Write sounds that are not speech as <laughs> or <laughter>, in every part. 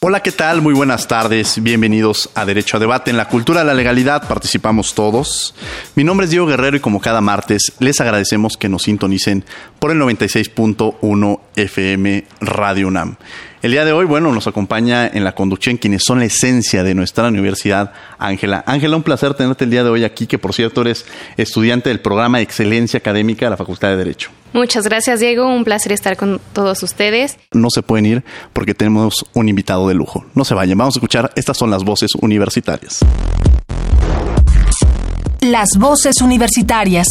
Hola, ¿qué tal? Muy buenas tardes. Bienvenidos a Derecho a Debate. En la cultura de la legalidad participamos todos. Mi nombre es Diego Guerrero y como cada martes les agradecemos que nos sintonicen por el 96.1 FM Radio UNAM. El día de hoy, bueno, nos acompaña en la conducción quienes son la esencia de nuestra universidad, Ángela. Ángela, un placer tenerte el día de hoy aquí, que por cierto eres estudiante del programa de Excelencia Académica de la Facultad de Derecho. Muchas gracias, Diego. Un placer estar con todos ustedes. No se pueden ir porque tenemos un invitado de lujo. No se vayan, vamos a escuchar, estas son las voces universitarias. Las voces universitarias.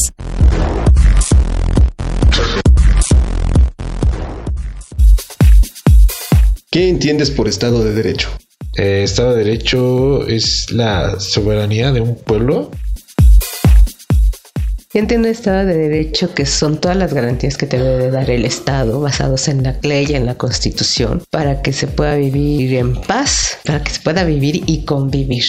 ¿Qué entiendes por Estado de Derecho? Eh, Estado de Derecho es la soberanía de un pueblo. Yo entiendo Estado de Derecho que son todas las garantías que te debe dar el Estado basados en la ley y en la Constitución para que se pueda vivir en paz, para que se pueda vivir y convivir.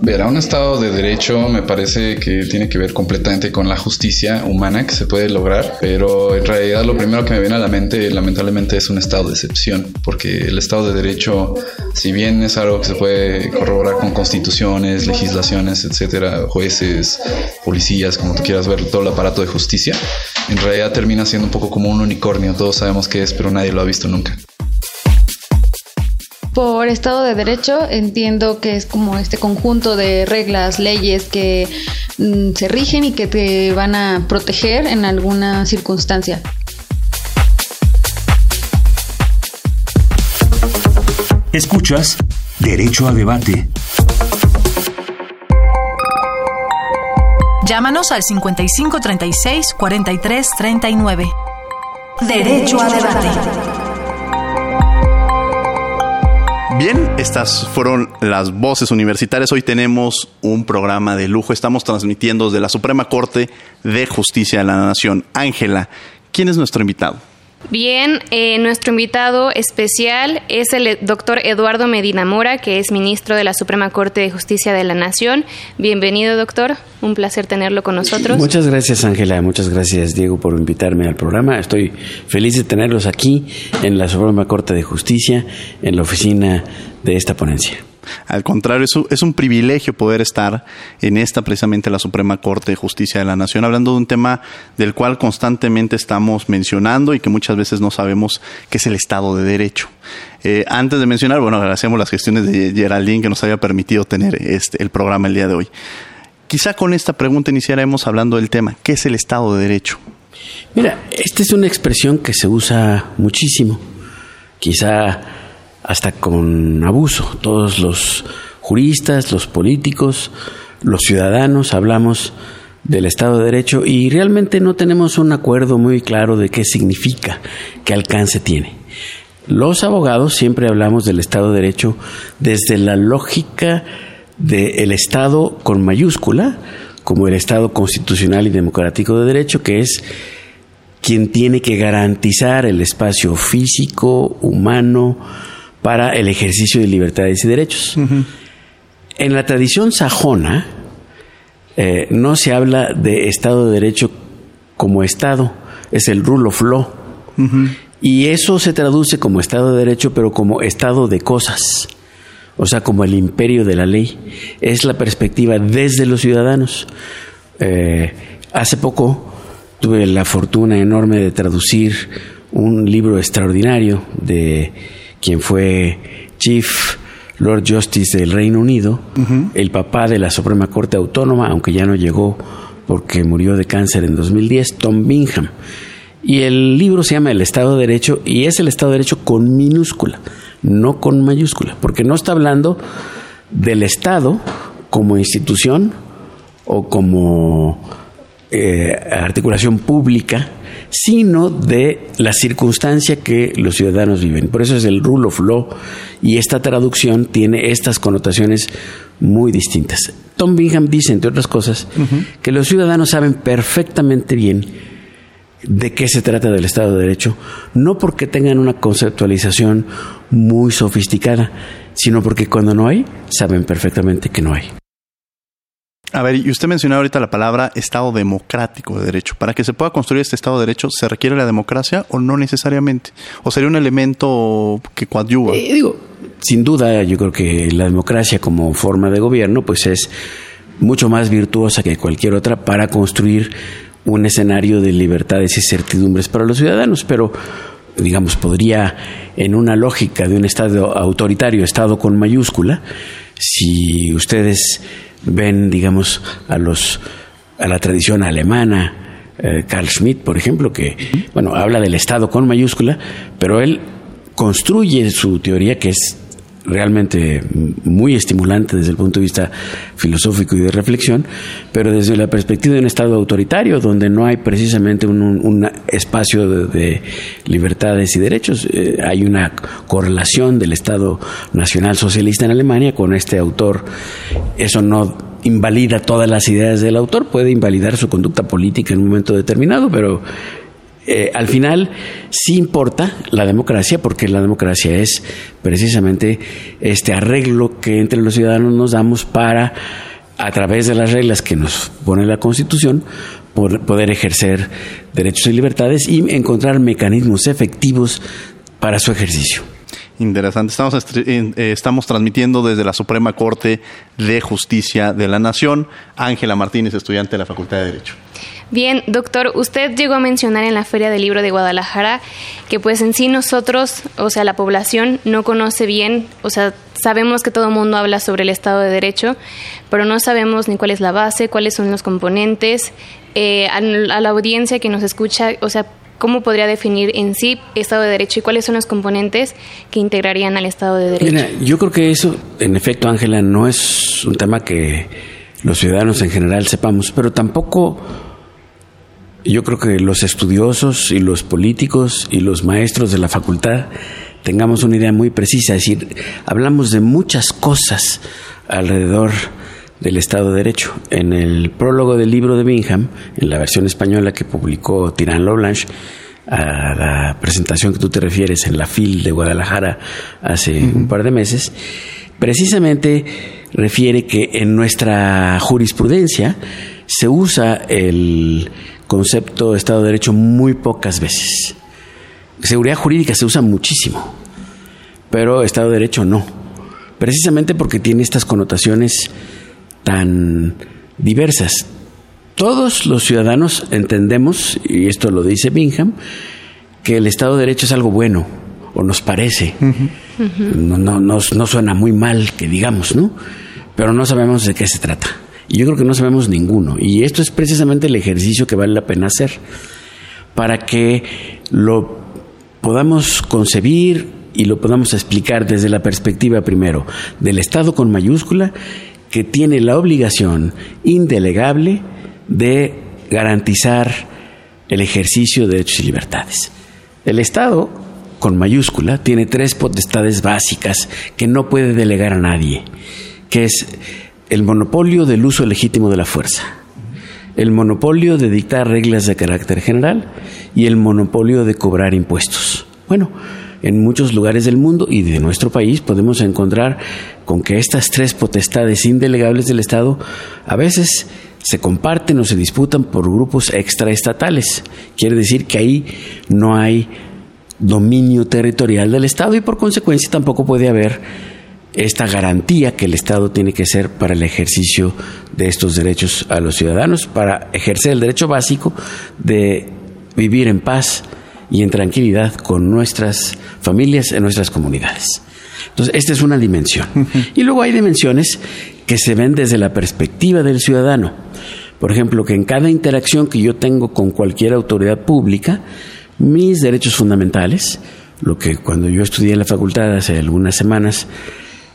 Ver, a un Estado de Derecho me parece que tiene que ver completamente con la justicia humana que se puede lograr, pero en realidad lo primero que me viene a la mente lamentablemente es un Estado de excepción, porque el Estado de Derecho, si bien es algo que se puede corroborar con constituciones, legislaciones, etcétera, jueces, policías, como tú quieras ver, todo el aparato de justicia, en realidad termina siendo un poco como un unicornio, todos sabemos qué es, pero nadie lo ha visto nunca. Por Estado de Derecho entiendo que es como este conjunto de reglas, leyes que mm, se rigen y que te van a proteger en alguna circunstancia. Escuchas Derecho a Debate. Llámanos al 5536 4339. Derecho a Debate. Bien, estas fueron las voces universitarias. Hoy tenemos un programa de lujo. Estamos transmitiendo desde la Suprema Corte de Justicia de la Nación. Ángela, ¿quién es nuestro invitado? Bien, eh, nuestro invitado especial es el doctor Eduardo Medina Mora, que es ministro de la Suprema Corte de Justicia de la Nación. Bienvenido, doctor. Un placer tenerlo con nosotros. Muchas gracias, Ángela. Muchas gracias, Diego, por invitarme al programa. Estoy feliz de tenerlos aquí en la Suprema Corte de Justicia, en la oficina de esta ponencia. Al contrario, es un, privilegio poder estar en esta precisamente la Suprema Corte de Justicia de la Nación, hablando de un tema del cual constantemente estamos mencionando y que muchas veces no sabemos que es el Estado de Derecho. Eh, antes de mencionar, bueno, agradecemos las gestiones de Geraldine que nos haya permitido tener este, el programa el día de hoy. Quizá con esta pregunta iniciaremos hablando del tema, ¿qué es el Estado de Derecho? Mira, esta es una expresión que se usa muchísimo. Quizá hasta con abuso. Todos los juristas, los políticos, los ciudadanos hablamos del Estado de Derecho y realmente no tenemos un acuerdo muy claro de qué significa, qué alcance tiene. Los abogados siempre hablamos del Estado de Derecho desde la lógica del Estado con mayúscula, como el Estado constitucional y democrático de derecho, que es quien tiene que garantizar el espacio físico, humano, para el ejercicio de libertades y derechos. En la tradición sajona eh, no se habla de Estado de Derecho como Estado, es el rule of law. Y eso se traduce como Estado de Derecho, pero como Estado de cosas, o sea, como el imperio de la ley. Es la perspectiva desde los ciudadanos. Eh, Hace poco tuve la fortuna enorme de traducir un libro extraordinario de quien fue Chief Lord Justice del Reino Unido, el papá de la Suprema Corte Autónoma, aunque ya no llegó porque murió de cáncer en 2010, Tom Bingham. Y el libro se llama El Estado de Derecho y es el Estado de Derecho con minúscula, no con mayúscula, porque no está hablando del Estado como institución o como eh, articulación pública, sino de la circunstancia que los ciudadanos viven. Por eso es el rule of law y esta traducción tiene estas connotaciones muy distintas. Tom Bingham dice, entre otras cosas, que los ciudadanos saben perfectamente bien de qué se trata del Estado de Derecho, no porque tengan una conceptualización muy sofisticada, sino porque cuando no hay, saben perfectamente que no hay. A ver, y usted mencionó ahorita la palabra Estado democrático de derecho. Para que se pueda construir este Estado de derecho, ¿se requiere la democracia o no necesariamente? ¿O sería un elemento que coadyuva? Eh, digo, sin duda, yo creo que la democracia como forma de gobierno, pues es mucho más virtuosa que cualquier otra para construir un escenario de libertades y certidumbres para los ciudadanos, pero digamos, podría, en una lógica de un Estado autoritario, Estado con mayúscula, si ustedes ven, digamos, a los a la tradición alemana, eh, Carl Schmitt, por ejemplo, que bueno habla del Estado con mayúscula, pero él construye su teoría que es realmente muy estimulante desde el punto de vista filosófico y de reflexión, pero desde la perspectiva de un Estado autoritario, donde no hay precisamente un, espacio de, libertades y derechos, eh, hay una correlación del Estado nacional socialista en Alemania con este autor. Eso no invalida todas las ideas del autor, puede invalidar su conducta política en un momento determinado, pero eh, al final sí importa la democracia porque la democracia es precisamente este arreglo que entre los ciudadanos nos damos para, a través de las reglas que nos pone la Constitución, poder ejercer derechos y libertades y encontrar mecanismos efectivos para su ejercicio. Interesante. Estamos, eh, estamos transmitiendo desde la Suprema Corte de Justicia de la Nación. Ángela Martínez, estudiante de la Facultad de Derecho. Bien, doctor, usted llegó a mencionar en la Feria del Libro de Guadalajara que pues en sí nosotros, o sea, la población no conoce bien, o sea, sabemos que todo el mundo habla sobre el Estado de Derecho, pero no sabemos ni cuál es la base, cuáles son los componentes. Eh, a, la audiencia que nos escucha, o sea, ¿cómo podría definir en sí Estado de Derecho y cuáles son los componentes que integrarían al Estado de Derecho? Mira, yo creo que eso, en efecto, Ángela, no es un tema que los ciudadanos en general sepamos, pero tampoco yo creo que los estudiosos y los políticos y los maestros de la facultad tengamos una idea muy precisa. Es decir, hablamos de muchas cosas alrededor del Estado de Derecho. En el prólogo del libro de Bingham, en la versión española que publicó Tirán Loblanche, a la presentación que tú te refieres en la FIL de Guadalajara hace un par de meses, precisamente refiere que en nuestra jurisprudencia se usa el concepto de Estado de Derecho muy pocas veces. Seguridad jurídica se usa muchísimo, pero Estado de Derecho no. Precisamente porque tiene estas connotaciones tan diversas. Todos los ciudadanos entendemos, y esto lo dice Bingham, que el Estado de Derecho es algo bueno, o nos parece. no, no, no suena muy mal que digamos, ¿no? Pero no sabemos de qué se trata. Yo creo que no sabemos ninguno. Y esto es precisamente el ejercicio que vale la pena hacer para que lo podamos concebir y lo podamos explicar desde la perspectiva primero del Estado con mayúscula que tiene la obligación indelegable de garantizar el ejercicio de derechos y libertades. El Estado con mayúscula tiene tres potestades básicas que no puede delegar a nadie, que es el monopolio del uso legítimo de la fuerza, el monopolio de dictar reglas de carácter general y el monopolio de cobrar impuestos. Bueno, en muchos lugares del mundo y de nuestro país podemos encontrar con que estas tres potestades indelegables del Estado a veces se comparten o se disputan por grupos extraestatales. Quiere decir que ahí no hay dominio territorial del Estado y por consecuencia tampoco puede haber esta garantía que el Estado tiene que ser para el ejercicio de estos derechos a los ciudadanos, para ejercer el derecho básico de vivir en paz y en tranquilidad con nuestras familias, en nuestras comunidades. Entonces, esta es una dimensión. Y luego hay dimensiones que se ven desde la perspectiva del ciudadano. Por ejemplo, que en cada interacción que yo tengo con cualquier autoridad pública, mis derechos fundamentales, lo que cuando yo estudié en la facultad hace algunas semanas,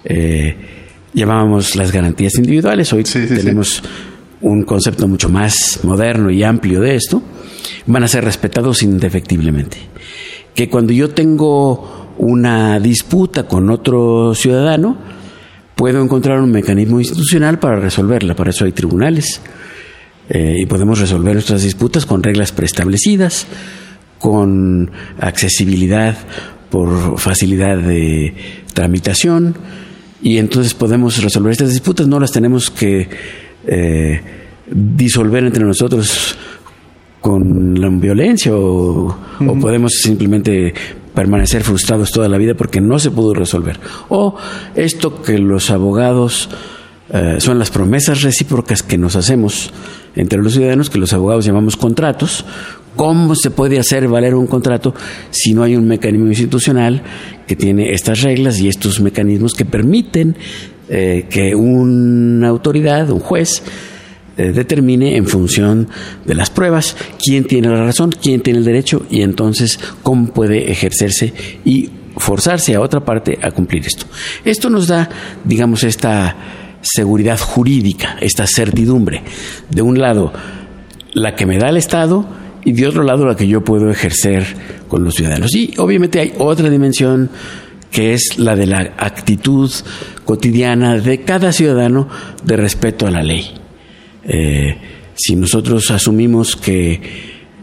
eh, llamábamos las garantías individuales. Hoy tenemos un concepto mucho más moderno y amplio de esto. Van a ser respetados indefectiblemente. Que cuando yo tengo una disputa con otro ciudadano, puedo encontrar un mecanismo institucional para resolverla. Para eso hay tribunales. Eh, y podemos resolver nuestras disputas con reglas preestablecidas, con accesibilidad por facilidad de tramitación, y entonces podemos resolver estas disputas, no las tenemos que eh, disolver entre nosotros con la violencia o, podemos simplemente permanecer frustrados toda la vida porque no se pudo resolver. O esto que los abogados eh, son las promesas recíprocas que nos hacemos entre los ciudadanos, que los abogados llamamos contratos, ¿Cómo se puede hacer valer un contrato si no hay un mecanismo institucional que tiene estas reglas y estos mecanismos que permiten eh, que una autoridad, un juez, eh, determine en función de las pruebas quién tiene la razón, quién tiene el derecho y entonces cómo puede ejercerse y forzarse a otra parte a cumplir esto. Esto nos da, digamos, esta seguridad jurídica, esta certidumbre. De un lado, la que me da el Estado, y de otro lado la que yo puedo ejercer con los ciudadanos. Y obviamente hay otra dimensión que es la de la actitud cotidiana de cada ciudadano de respeto a la ley. Eh, si nosotros asumimos que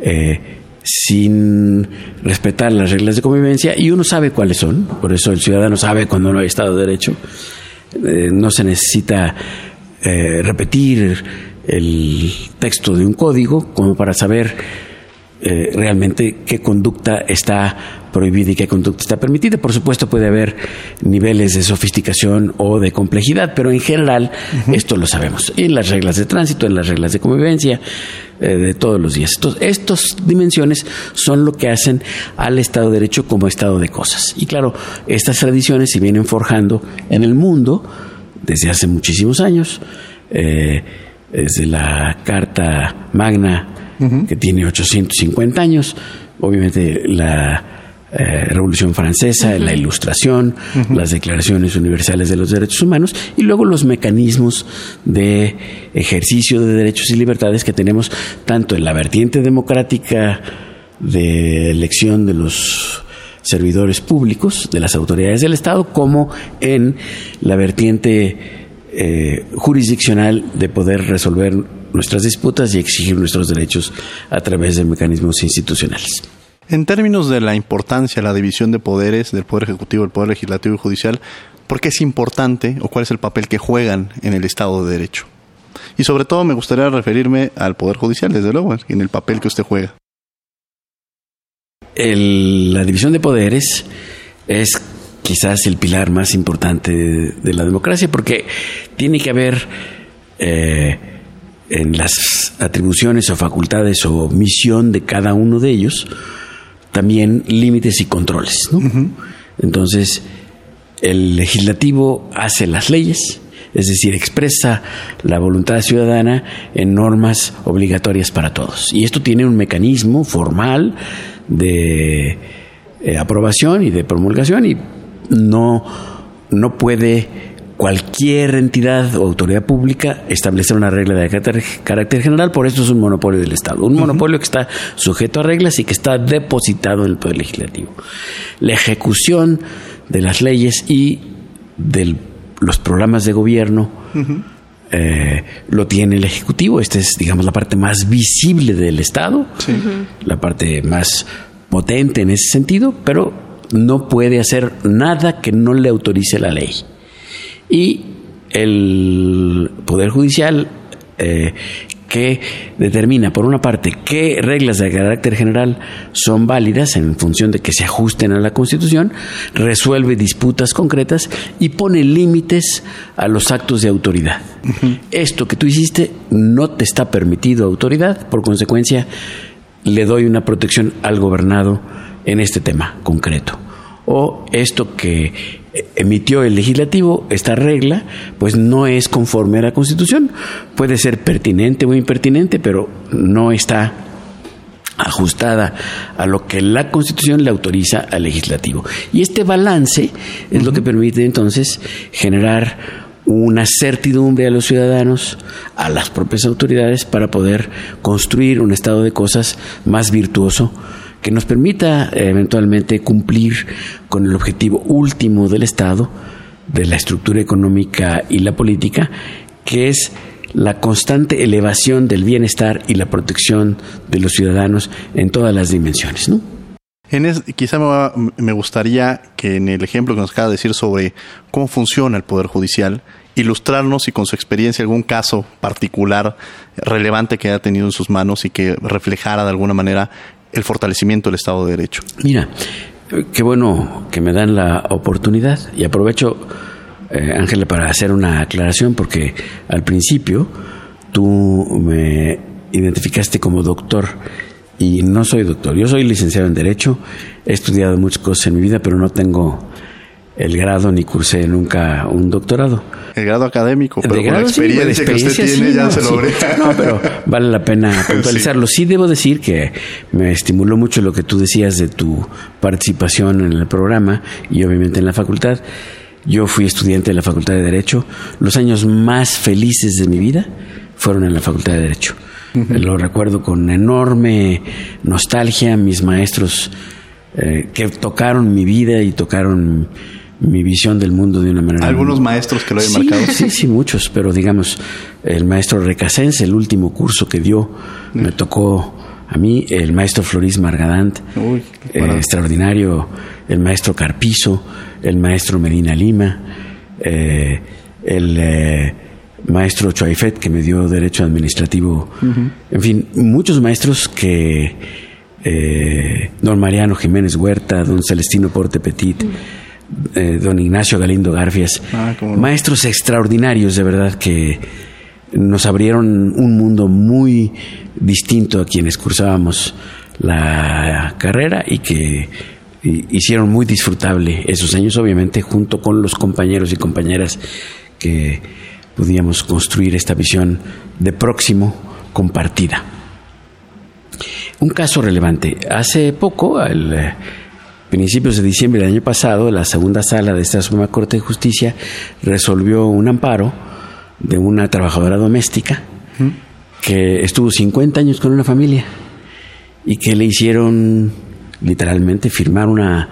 eh, sin respetar las reglas de convivencia, y uno sabe cuáles son, por eso el ciudadano sabe cuando no hay Estado de Derecho, eh, no se necesita repetir el texto de un código como para saber eh, realmente qué conducta está prohibida y qué conducta está permitida. Por supuesto puede haber niveles de sofisticación o de complejidad, pero en general esto lo sabemos. En las reglas de tránsito, en las reglas de convivencia, eh, de todos los días. estas dimensiones son lo que hacen al Estado de Derecho como Estado de cosas. Y claro, estas tradiciones se vienen forjando en el mundo desde hace muchísimos años. Eh, desde la Carta Magna que tiene 850 años. Obviamente la eh, Revolución Francesa, la Ilustración, las Declaraciones Universales de los Derechos Humanos y luego los mecanismos de ejercicio de derechos y libertades que tenemos tanto en la vertiente democrática de elección de los servidores públicos, de las autoridades del Estado, como en la vertiente eh, jurisdiccional de poder resolver nuestras disputas y exigir nuestros derechos a través de mecanismos institucionales. En términos de la importancia, la división de poderes del Poder Ejecutivo, el Poder Legislativo y Judicial, ¿por qué es importante o cuál es el papel que juegan en el Estado de Derecho? Y sobre todo me gustaría referirme al Poder Judicial, desde luego, en el papel que usted juega. la división de poderes es quizás el pilar más importante de, la democracia porque tiene que haber eh, en las atribuciones o facultades o misión de cada uno de ellos, también límites y controles. Entonces, el legislativo hace las leyes, es decir, expresa la voluntad ciudadana en normas obligatorias para todos. Y esto tiene un mecanismo formal de eh, aprobación y de promulgación y no, no puede cualquier entidad o autoridad pública establecer una regla de carácter, general, por eso es un monopolio del Estado. Un monopolio que está sujeto a reglas y que está depositado en el Poder Legislativo. La ejecución de las leyes y de los programas de gobierno eh, lo tiene el Ejecutivo. Esta es, digamos, la parte más visible del Estado, la parte más potente en ese sentido, pero no puede hacer nada que no le autorice la ley. Y el Poder Judicial, eh, que determina, por una parte, qué reglas de carácter general son válidas en función de que se ajusten a la Constitución, resuelve disputas concretas y pone límites a los actos de autoridad. Esto que tú hiciste no te está permitido autoridad, por consecuencia, le doy una protección al gobernado en este tema concreto. O esto que emitió el legislativo, esta regla, pues no es conforme a la Constitución. Puede ser pertinente o impertinente, pero no está ajustada a lo que la Constitución le autoriza al legislativo. Y este balance es lo que permite entonces generar una certidumbre a los ciudadanos, a las propias autoridades, para poder construir un estado de cosas más virtuoso que nos permita eh, eventualmente cumplir con el objetivo último del Estado, de la estructura económica y la política, que es la constante elevación del bienestar y la protección de los ciudadanos en todas las dimensiones. ¿no? En quizá me, me, gustaría que en el ejemplo que nos acaba de decir sobre cómo funciona el Poder Judicial, ilustrarnos y con su experiencia algún caso particular relevante que haya tenido en sus manos y que reflejara de alguna manera el fortalecimiento del Estado de Derecho. Mira, qué bueno que me dan la oportunidad y aprovecho, eh, Ángela, para hacer una aclaración porque al principio tú me identificaste como doctor y no soy doctor. Yo soy licenciado en Derecho, he estudiado muchas cosas en mi vida, pero no tengo el grado ni cursé nunca un doctorado. El grado académico, pero con la experiencia, que usted tiene ya se lo No, pero vale la pena <laughs> puntualizarlo. Sí. debo decir que me estimuló mucho lo que tú decías de tu participación en el programa y obviamente en la facultad. Yo fui estudiante de la Facultad de Derecho. Los años más felices de mi vida fueron en la Facultad de Derecho. Lo recuerdo con enorme nostalgia. Mis maestros eh, que tocaron mi vida y tocaron mi visión del mundo de una manera. ¿Algunos maestros que lo hayan marcado? Sí, sí, muchos, pero digamos, el maestro Recasense, el último curso que dio, me tocó a mí, el maestro Floris Margadant, eh, extraordinario, el maestro Carpizo, el maestro Medina Lima, eh, el eh, maestro Chuaifet, que me dio Derecho Administrativo, en fin, muchos maestros que. don Mariano Jiménez Huerta, don Celestino Porte Petit. Eh, don Ignacio Galindo Garfias, ah, maestros extraordinarios de verdad que nos abrieron un mundo muy distinto a quienes cursábamos la carrera y que hicieron muy disfrutable esos años, obviamente, junto con los compañeros y compañeras que podíamos construir esta visión de próximo compartida. Un caso relevante. Hace poco, el principios de diciembre del año pasado, la segunda sala de esta Suprema Corte de Justicia resolvió un amparo de una trabajadora doméstica que estuvo 50 años con una familia y que le hicieron literalmente firmar una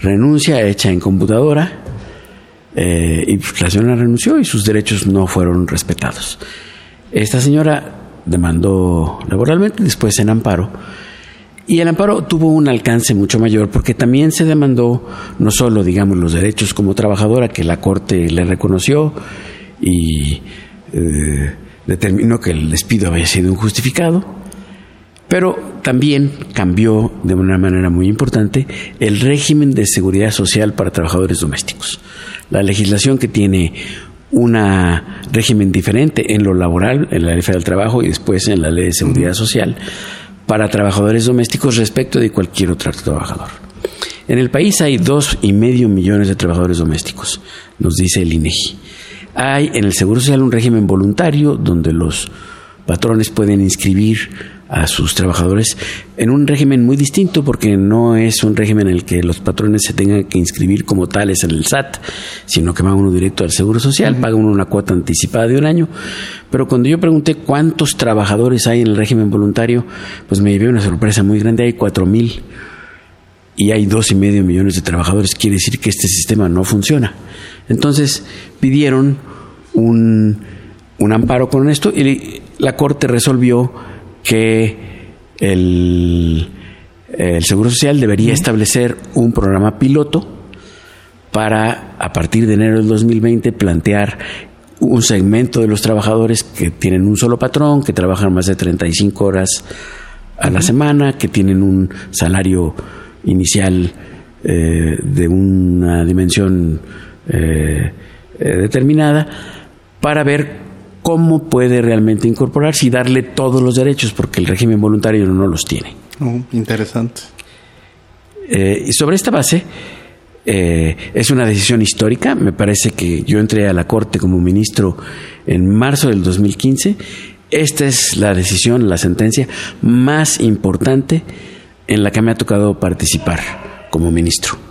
renuncia hecha en computadora eh, y la señora renunció y sus derechos no fueron respetados. Esta señora demandó laboralmente, después en amparo, y el amparo tuvo un alcance mucho mayor porque también se demandó no solo, digamos, los derechos como trabajadora que la Corte le reconoció y eh, determinó que el despido había sido injustificado, pero también cambió de una manera muy importante el régimen de seguridad social para trabajadores domésticos. La legislación que tiene un régimen diferente en lo laboral, en la ley del trabajo y después en la ley de seguridad social, para trabajadores domésticos respecto de cualquier otro trabajador. En el país hay dos y medio millones de trabajadores domésticos, nos dice el INEGI. Hay en el Seguro Social un régimen voluntario donde los patrones pueden inscribir a sus trabajadores en un régimen muy distinto porque no es un régimen en el que los patrones se tengan que inscribir como tales en el SAT, sino que van uno directo al Seguro Social, paga uno una cuota anticipada de un año. Pero cuando yo pregunté cuántos trabajadores hay en el régimen voluntario, pues me llevé una sorpresa muy grande, hay cuatro mil y hay dos y medio millones de trabajadores, quiere decir que este sistema no funciona. Entonces pidieron un, un amparo con esto y la Corte resolvió que el, Seguro Social debería establecer un programa piloto para, a partir de enero del 2020, plantear un segmento de los trabajadores que tienen un solo patrón, que trabajan más de 35 horas a la semana, que tienen un salario inicial eh, de una dimensión eh, eh, determinada, para ver cómo puede realmente incorporarse y darle todos los derechos, porque el régimen voluntario no los tiene. Oh, interesante. y sobre esta base, es una decisión histórica. Me parece que yo entré a la Corte como ministro en marzo del 2015 esta es la decisión, la sentencia más importante en la que me ha tocado participar como ministro.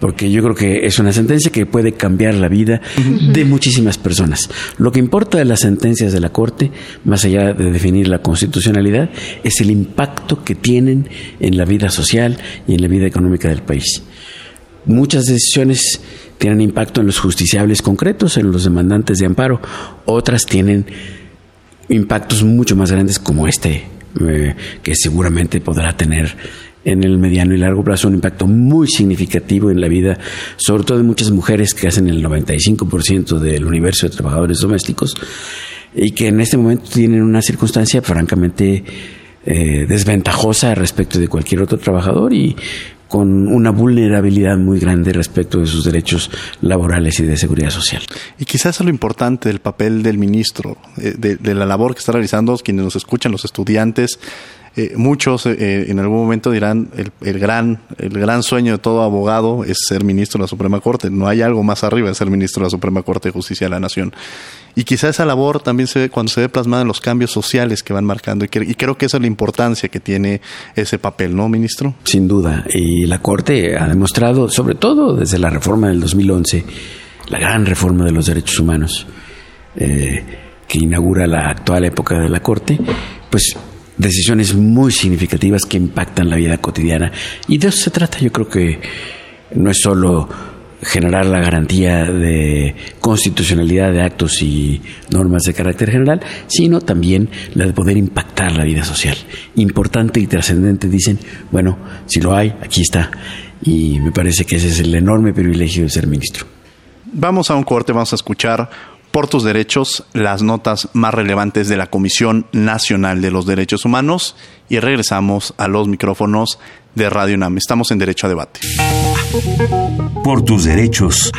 Porque yo creo que es una sentencia que puede cambiar la vida de muchísimas personas. Lo que importa de las sentencias de la Corte, más allá de definir la constitucionalidad, es el impacto que tienen en la vida social y en la vida económica del país. Muchas decisiones tienen impacto en los justiciables concretos, en los demandantes de amparo, otras tienen impactos mucho más grandes como este, eh, que seguramente podrá tener en el mediano y largo plazo un impacto muy significativo en la vida, sobre todo de muchas mujeres que hacen el 95% del universo de trabajadores domésticos y que en este momento tienen una circunstancia francamente eh, desventajosa respecto de cualquier otro trabajador y con una vulnerabilidad muy grande respecto de sus derechos laborales y de seguridad social. Y quizás lo importante del papel del ministro, eh, de, la labor que está realizando quienes nos escuchan, los estudiantes. Eh, muchos eh, en algún momento dirán el, el, gran el gran sueño de todo abogado es ser ministro de la Suprema Corte. No hay algo más arriba de ser ministro de la Suprema Corte de Justicia de la Nación. Y quizá esa labor también se ve cuando se ve plasmada en los cambios sociales que van marcando. Y, creo que esa es la importancia que tiene ese papel, ¿no, ministro? Sin duda. Y la Corte ha demostrado, sobre todo desde la reforma del 2011, la gran reforma de los derechos humanos, eh, que inaugura la actual época de la Corte, pues decisiones muy significativas que impactan la vida cotidiana. Y de eso se trata. Yo creo que no es solo generar la garantía de constitucionalidad de actos y normas de carácter general, sino también la de poder impactar la vida social. Importante y trascendente, dicen, bueno, si lo hay, aquí está. Y me parece que ese es el enorme privilegio de ser ministro. Vamos a un corte, vamos a escuchar por tus derechos las notas más relevantes de la Comisión Nacional de los Derechos Humanos y regresamos a los micrófonos de Radio UNAM. Estamos en Derecho a Debate. Por tus derechos.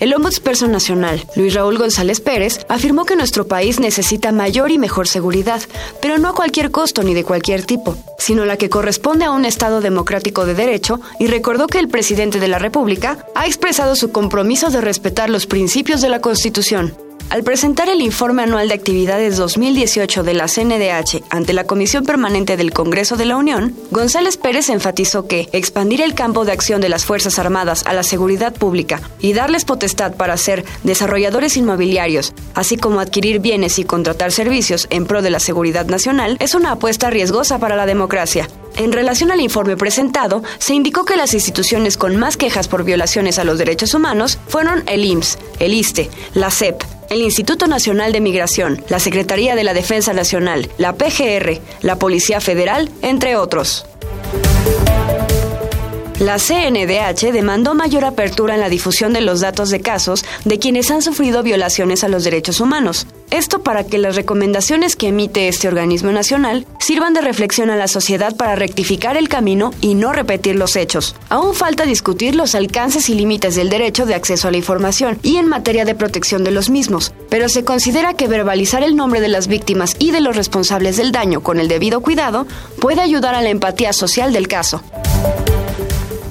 El ombudsperson nacional, Luis Raúl González Pérez, afirmó que nuestro país necesita mayor y mejor seguridad, pero no a cualquier costo ni de cualquier tipo, sino la que corresponde a un Estado democrático de derecho y recordó que el presidente de la República ha expresado su compromiso de respetar los principios de la Constitución. Al presentar el informe anual de actividades 2018 de la CNDH ante la Comisión Permanente del Congreso de la Unión, González Pérez enfatizó que expandir el campo de acción de las Fuerzas Armadas a la seguridad pública y darles potestad para ser desarrolladores inmobiliarios, así como adquirir bienes y contratar servicios en pro de la seguridad nacional, es una apuesta riesgosa para la democracia. En relación al informe presentado, se indicó que las instituciones con más quejas por violaciones a los derechos humanos fueron el IMSS, el ISTE, la CEP, el Instituto Nacional de Migración, la Secretaría de la Defensa Nacional, la PGR, la Policía Federal, entre otros. La CNDH demandó mayor apertura en la difusión de los datos de casos de quienes han sufrido violaciones a los derechos humanos. Esto para que las recomendaciones que emite este organismo nacional sirvan de reflexión a la sociedad para rectificar el camino y no repetir los hechos. Aún falta discutir los alcances y límites del derecho de acceso a la información y en materia de protección de los mismos, pero se considera que verbalizar el nombre de las víctimas y de los responsables del daño con el debido cuidado puede ayudar a la empatía social del caso.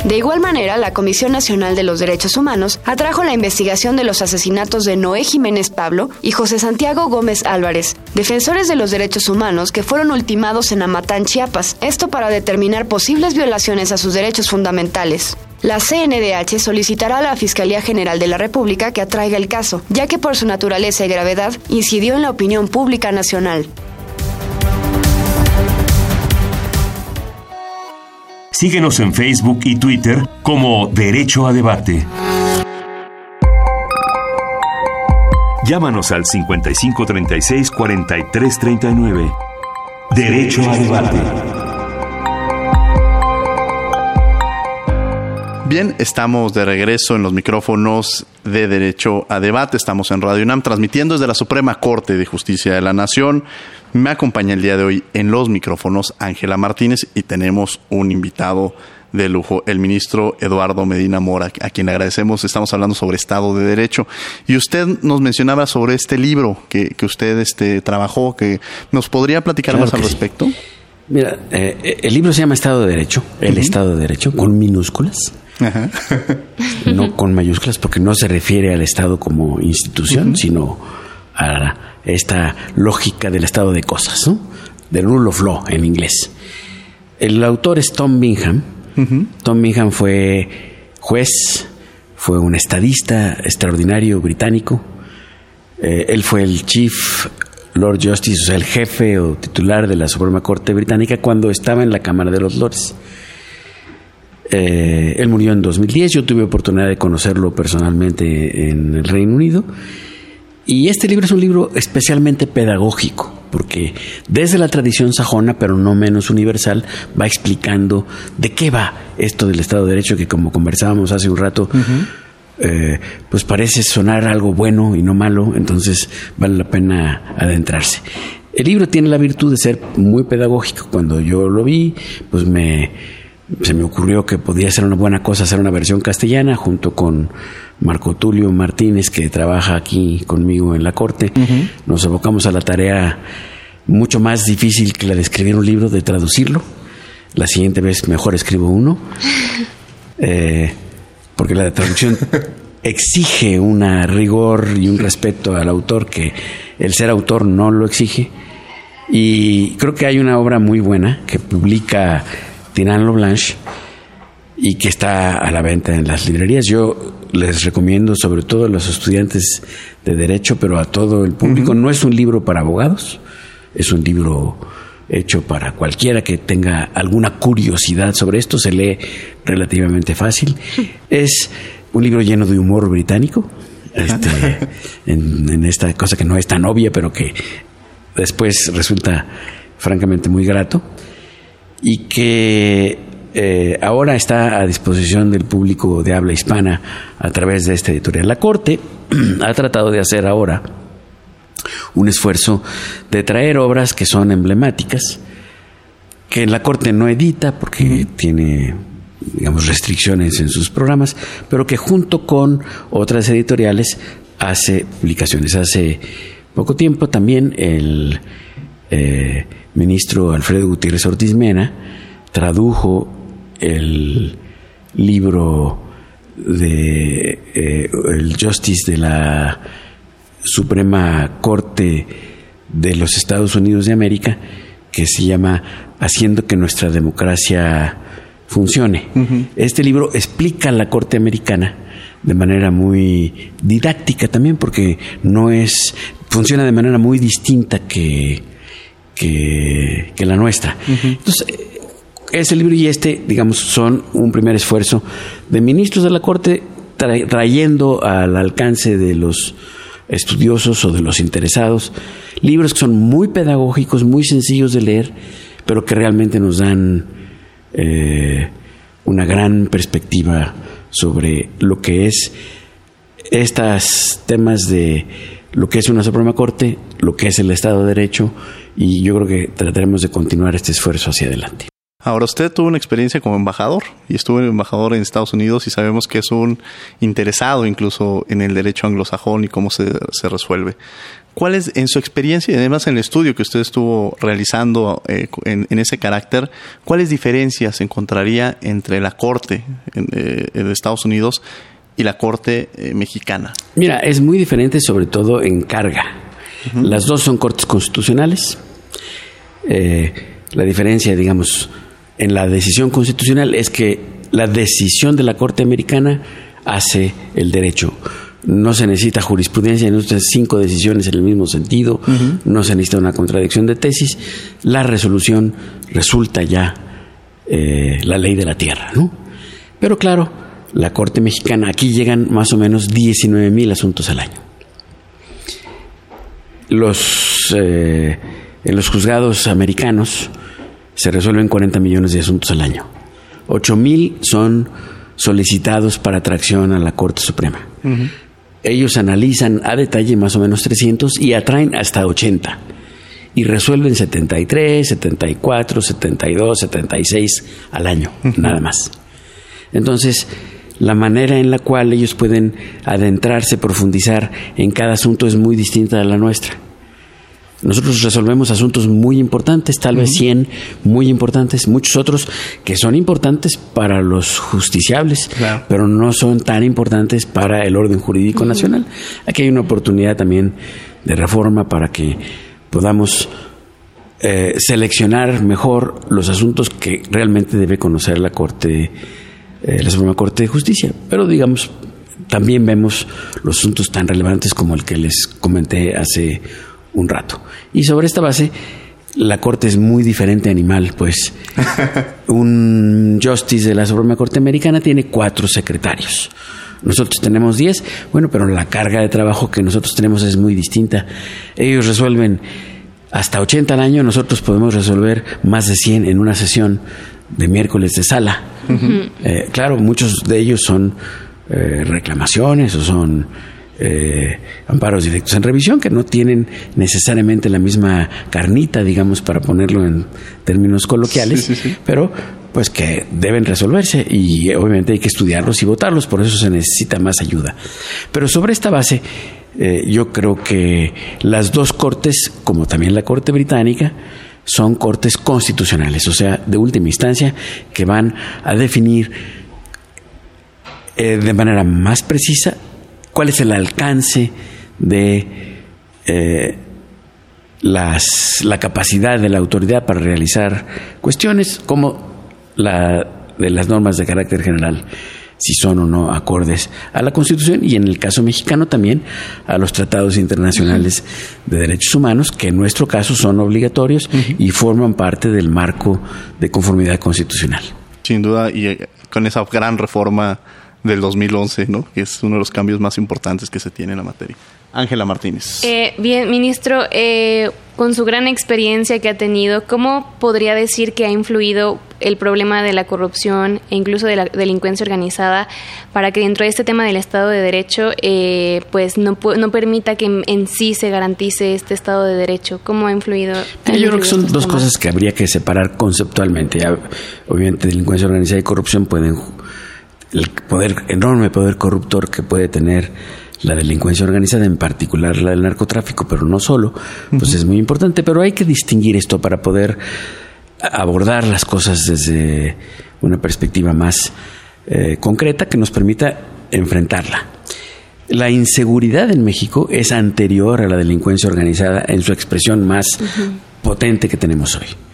De igual manera, la Comisión Nacional de los Derechos Humanos atrajo la investigación de los asesinatos de Noé Jiménez Pablo y José Santiago Gómez Álvarez, defensores de los derechos humanos que fueron ultimados en Amatán, Chiapas, esto para determinar posibles violaciones a sus derechos fundamentales. La CNDH solicitará a la Fiscalía General de la República que atraiga el caso, ya que por su naturaleza y gravedad incidió en la opinión pública nacional. Síguenos en Facebook y Twitter como Derecho a Debate. Llámanos al 5536 4339. Derecho a Debate. Bien, estamos de regreso en los micrófonos de Derecho a Debate. Estamos en Radio UNAM transmitiendo desde la Suprema Corte de Justicia de la Nación. Me acompaña el día de hoy en los micrófonos Ángela Martínez y tenemos un invitado de lujo, el ministro Eduardo Medina Mora, a quien le agradecemos. Estamos hablando sobre Estado de Derecho. Y usted nos mencionaba sobre este libro que, que usted este, trabajó, que nos podría platicar Claro más al sí. respecto. Mira, eh, el libro se llama Estado de Derecho, el. Estado de Derecho, con minúsculas, Ajá. <laughs> no con mayúsculas, porque no se refiere al Estado como institución, sino a esta lógica del estado de cosas, ¿no? Del rule of law en inglés. El autor es Tom Bingham. Tom Bingham fue juez, fue un estadista extraordinario británico. Eh, él fue el chief Lord Justice, o sea, el jefe o titular de la Suprema Corte Británica cuando estaba en la Cámara de los Lores. Eh, él murió en 2010, yo tuve oportunidad de conocerlo personalmente en el Reino Unido. Y este libro es un libro especialmente pedagógico, porque desde la tradición sajona, pero no menos universal, va explicando de qué va esto del Estado de Derecho, que como conversábamos hace un rato, eh, pues parece sonar algo bueno y no malo, entonces vale la pena adentrarse. El libro tiene la virtud de ser muy pedagógico. Cuando yo lo vi, pues me, se me ocurrió que podía ser una buena cosa hacer una versión castellana junto con Marco Tulio Martínez, que trabaja aquí conmigo en la corte. Nos abocamos a la tarea mucho más difícil que la de escribir un libro, de traducirlo. La siguiente vez mejor escribo uno. <laughs> Eh, porque la traducción <laughs> exige una rigor y un respeto al autor que el ser autor no lo exige. Y creo que hay una obra muy buena que publica Tinan Blanche y que está a la venta en las librerías. Yo les recomiendo, sobre todo a los estudiantes de Derecho, pero a todo el público, no es un libro para abogados, es un libro hecho para cualquiera que tenga alguna curiosidad sobre esto, se lee relativamente fácil. <laughs> Es un libro lleno de humor británico, este, <laughs> en, en esta cosa que no es tan obvia, pero que después resulta francamente muy grato, y que eh, ahora está a disposición del público de habla hispana a través de esta editorial. La Corte <clears throat> ha tratado de hacer ahora un esfuerzo de traer obras que son emblemáticas, que la Corte no edita porque tiene digamos restricciones en sus programas, pero que junto con otras editoriales hace publicaciones. Hace poco tiempo también el eh, ministro Alfredo Gutiérrez Ortiz Mena tradujo el libro de eh, el Justice de la Suprema Corte de los Estados Unidos de América que se llama Haciendo que nuestra democracia funcione. Este libro explica la Corte Americana de manera muy didáctica también porque no es funciona de manera muy distinta que que, que la nuestra. Entonces, ese libro y este, digamos, son un primer esfuerzo de ministros de la Corte tra- trayendo al alcance de los estudiosos o de los interesados libros que son muy pedagógicos, muy sencillos de leer, pero que realmente nos dan eh, una gran perspectiva sobre lo que es estos temas de lo que es una Suprema Corte, lo que es el Estado de Derecho, y yo creo que trataremos de continuar este esfuerzo hacia adelante. Ahora, usted tuvo una experiencia como embajador y estuvo embajador en Estados Unidos y sabemos que es un interesado incluso en el derecho anglosajón y cómo se, se resuelve. ¿Cuál es, en su experiencia y además en el estudio que usted estuvo realizando eh, en, en, ese carácter, cuáles diferencias encontraría entre la Corte en, eh, de Estados Unidos y la Corte eh, mexicana? Mira, es muy diferente sobre todo en carga. Uh -huh. Las dos son cortes constitucionales. Eh, la diferencia, digamos, en la decisión constitucional es que la decisión de la Corte Americana hace el derecho. No se necesita jurisprudencia, no necesita cinco decisiones en el mismo sentido, uh -huh. no se necesita una contradicción de tesis. La resolución resulta ya eh, la ley de la tierra, ¿no? Pero claro, la Corte Mexicana, aquí llegan más o menos 19 mil asuntos al año. Los, eh, en los juzgados americanos se resuelven 40 millones de asuntos al año. 8 mil son solicitados para atracción a la Corte Suprema. Ellos analizan a detalle más o menos 300 y atraen hasta 80. Y resuelven 73, 74, 72, 76 al año, nada más. Entonces, la manera en la cual ellos pueden adentrarse, profundizar en cada asunto es muy distinta a la nuestra. Nosotros resolvemos asuntos muy importantes, tal vez 100 muy importantes, muchos otros que son importantes para los justiciables, pero no son tan importantes para el orden jurídico nacional. Aquí hay una oportunidad también de reforma para que podamos eh, seleccionar mejor los asuntos que realmente debe conocer la Corte, eh, la Suprema Corte de Justicia. Pero digamos, también vemos los asuntos tan relevantes como el que les comenté hace un rato. Y sobre esta base, la Corte es muy diferente animal, pues <laughs> un Justice de la Suprema Corte Americana tiene cuatro secretarios. Nosotros tenemos diez, bueno, pero la carga de trabajo que nosotros tenemos es muy distinta. Ellos resuelven hasta 80 al año, nosotros podemos resolver más de 100 en una sesión de miércoles de sala. Eh, claro, muchos de ellos son eh, reclamaciones o son eh, amparos directos en revisión que no tienen necesariamente la misma carnita, digamos, para ponerlo en términos coloquiales, pero pues que deben resolverse y obviamente hay que estudiarlos y votarlos, por eso se necesita más ayuda. Pero sobre esta base, eh, yo creo que las dos cortes, como también la Corte Británica, son cortes constitucionales, o sea, de última instancia, que van a definir eh, de manera más precisa cuál es el alcance de eh, las, la capacidad de la autoridad para realizar cuestiones como la de las normas de carácter general si son o no acordes a la Constitución y en el caso mexicano también a los tratados internacionales de derechos humanos, que en nuestro caso son obligatorios y forman parte del marco de conformidad constitucional. Sin duda, y eh, con esa gran reforma del 2011, ¿no? que es uno de los cambios más importantes que se tiene en la materia. Ángela Martínez. Eh, bien, ministro, eh, con su gran experiencia que ha tenido, ¿cómo podría decir que ha influido el problema de la corrupción e incluso de la delincuencia organizada para que dentro de este tema del Estado de Derecho, eh, pues no, no permita que en, sí se garantice este Estado de Derecho? ¿Cómo ha influido? Yo creo que son dos cosas que habría que separar conceptualmente. Obviamente, delincuencia organizada y corrupción pueden el poder, enorme poder corruptor que puede tener la delincuencia organizada, en particular la del narcotráfico, pero no solo, pues es muy importante. Pero hay que distinguir esto para poder abordar las cosas desde una perspectiva más eh, concreta que nos permita enfrentarla. La inseguridad en México es anterior a la delincuencia organizada en su expresión más potente que tenemos hoy.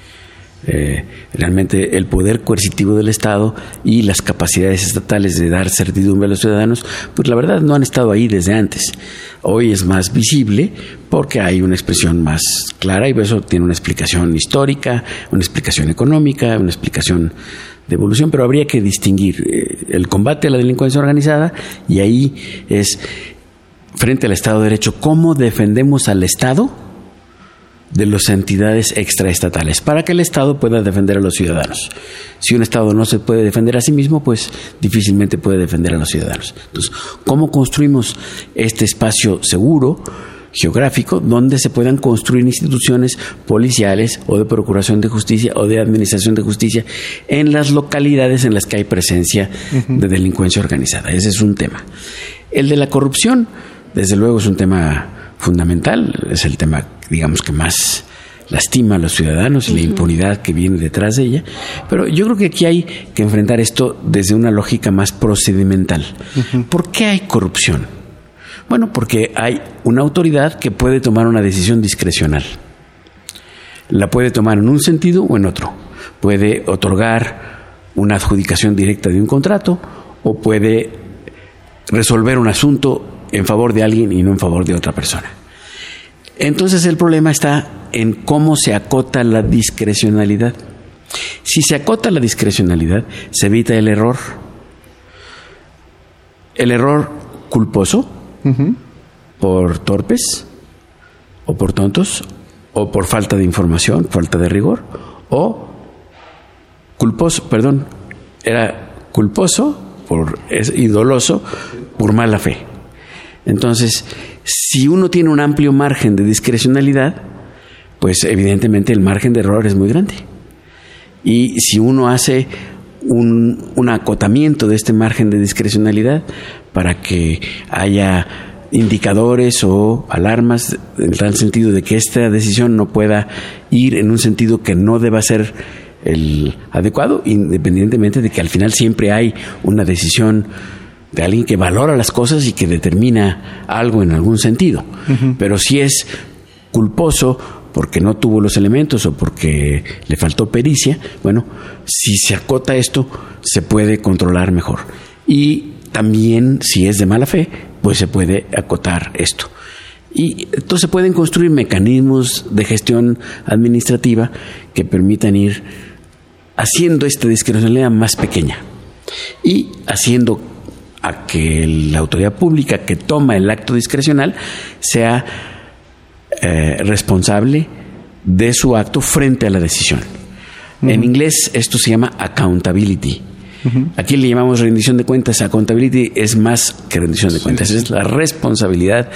Eh, realmente el poder coercitivo del Estado y las capacidades estatales de dar certidumbre a los ciudadanos, pues la verdad no han estado ahí desde antes. Hoy es más visible porque hay una expresión más clara y eso tiene una explicación histórica, una explicación económica, una explicación de evolución, pero habría que distinguir eh, el combate a la delincuencia organizada y ahí es frente al Estado de Derecho, cómo defendemos al Estado de las entidades extraestatales para que el Estado pueda defender a los ciudadanos. Si un Estado no se puede defender a sí mismo, pues difícilmente puede defender a los ciudadanos. Entonces, ¿cómo construimos este espacio seguro? geográfico donde se puedan construir instituciones policiales o de procuración de justicia o de administración de justicia en las localidades en las que hay presencia de delincuencia organizada. Ese es un tema. El de la corrupción, desde luego, es un tema fundamental, es el tema, digamos, que más lastima a los ciudadanos y la impunidad que viene detrás de ella. Pero yo creo que aquí hay que enfrentar esto desde una lógica más procedimental. ¿Por qué hay corrupción? Bueno, porque hay una autoridad que puede tomar una decisión discrecional. La puede tomar en un sentido o en otro. Puede otorgar una adjudicación directa de un contrato o puede resolver un asunto en favor de alguien y no en favor de otra persona. Entonces el problema está en cómo se acota la discrecionalidad. Si se acota la discrecionalidad, se evita el error. El error culposo por torpes o por tontos o por falta de información, falta de rigor o culposo, perdón, era culposo por es, y doloso por mala fe. Entonces, si uno tiene un amplio margen de discrecionalidad, pues evidentemente el margen de error es muy grande. Y si uno hace un, acotamiento de este margen de discrecionalidad para que haya indicadores o alarmas en tal sentido de que esta decisión no pueda ir en un sentido que no deba ser el adecuado, independientemente de que al final siempre hay una decisión de alguien que valora las cosas y que determina algo en algún sentido. Pero si es culposo porque no tuvo los elementos o porque le faltó pericia, bueno, si se acota esto, se puede controlar mejor. Y también, si es de mala fe, pues se puede acotar esto. Y entonces se pueden construir mecanismos de gestión administrativa que permitan ir haciendo esta discrecionalidad más pequeña y haciendo a que la autoridad pública que toma el acto discrecional sea eh, responsable de su acto frente a la decisión. En inglés esto se llama accountability. Aquí le llamamos rendición de cuentas. Accountability es más que rendición de cuentas, es la responsabilidad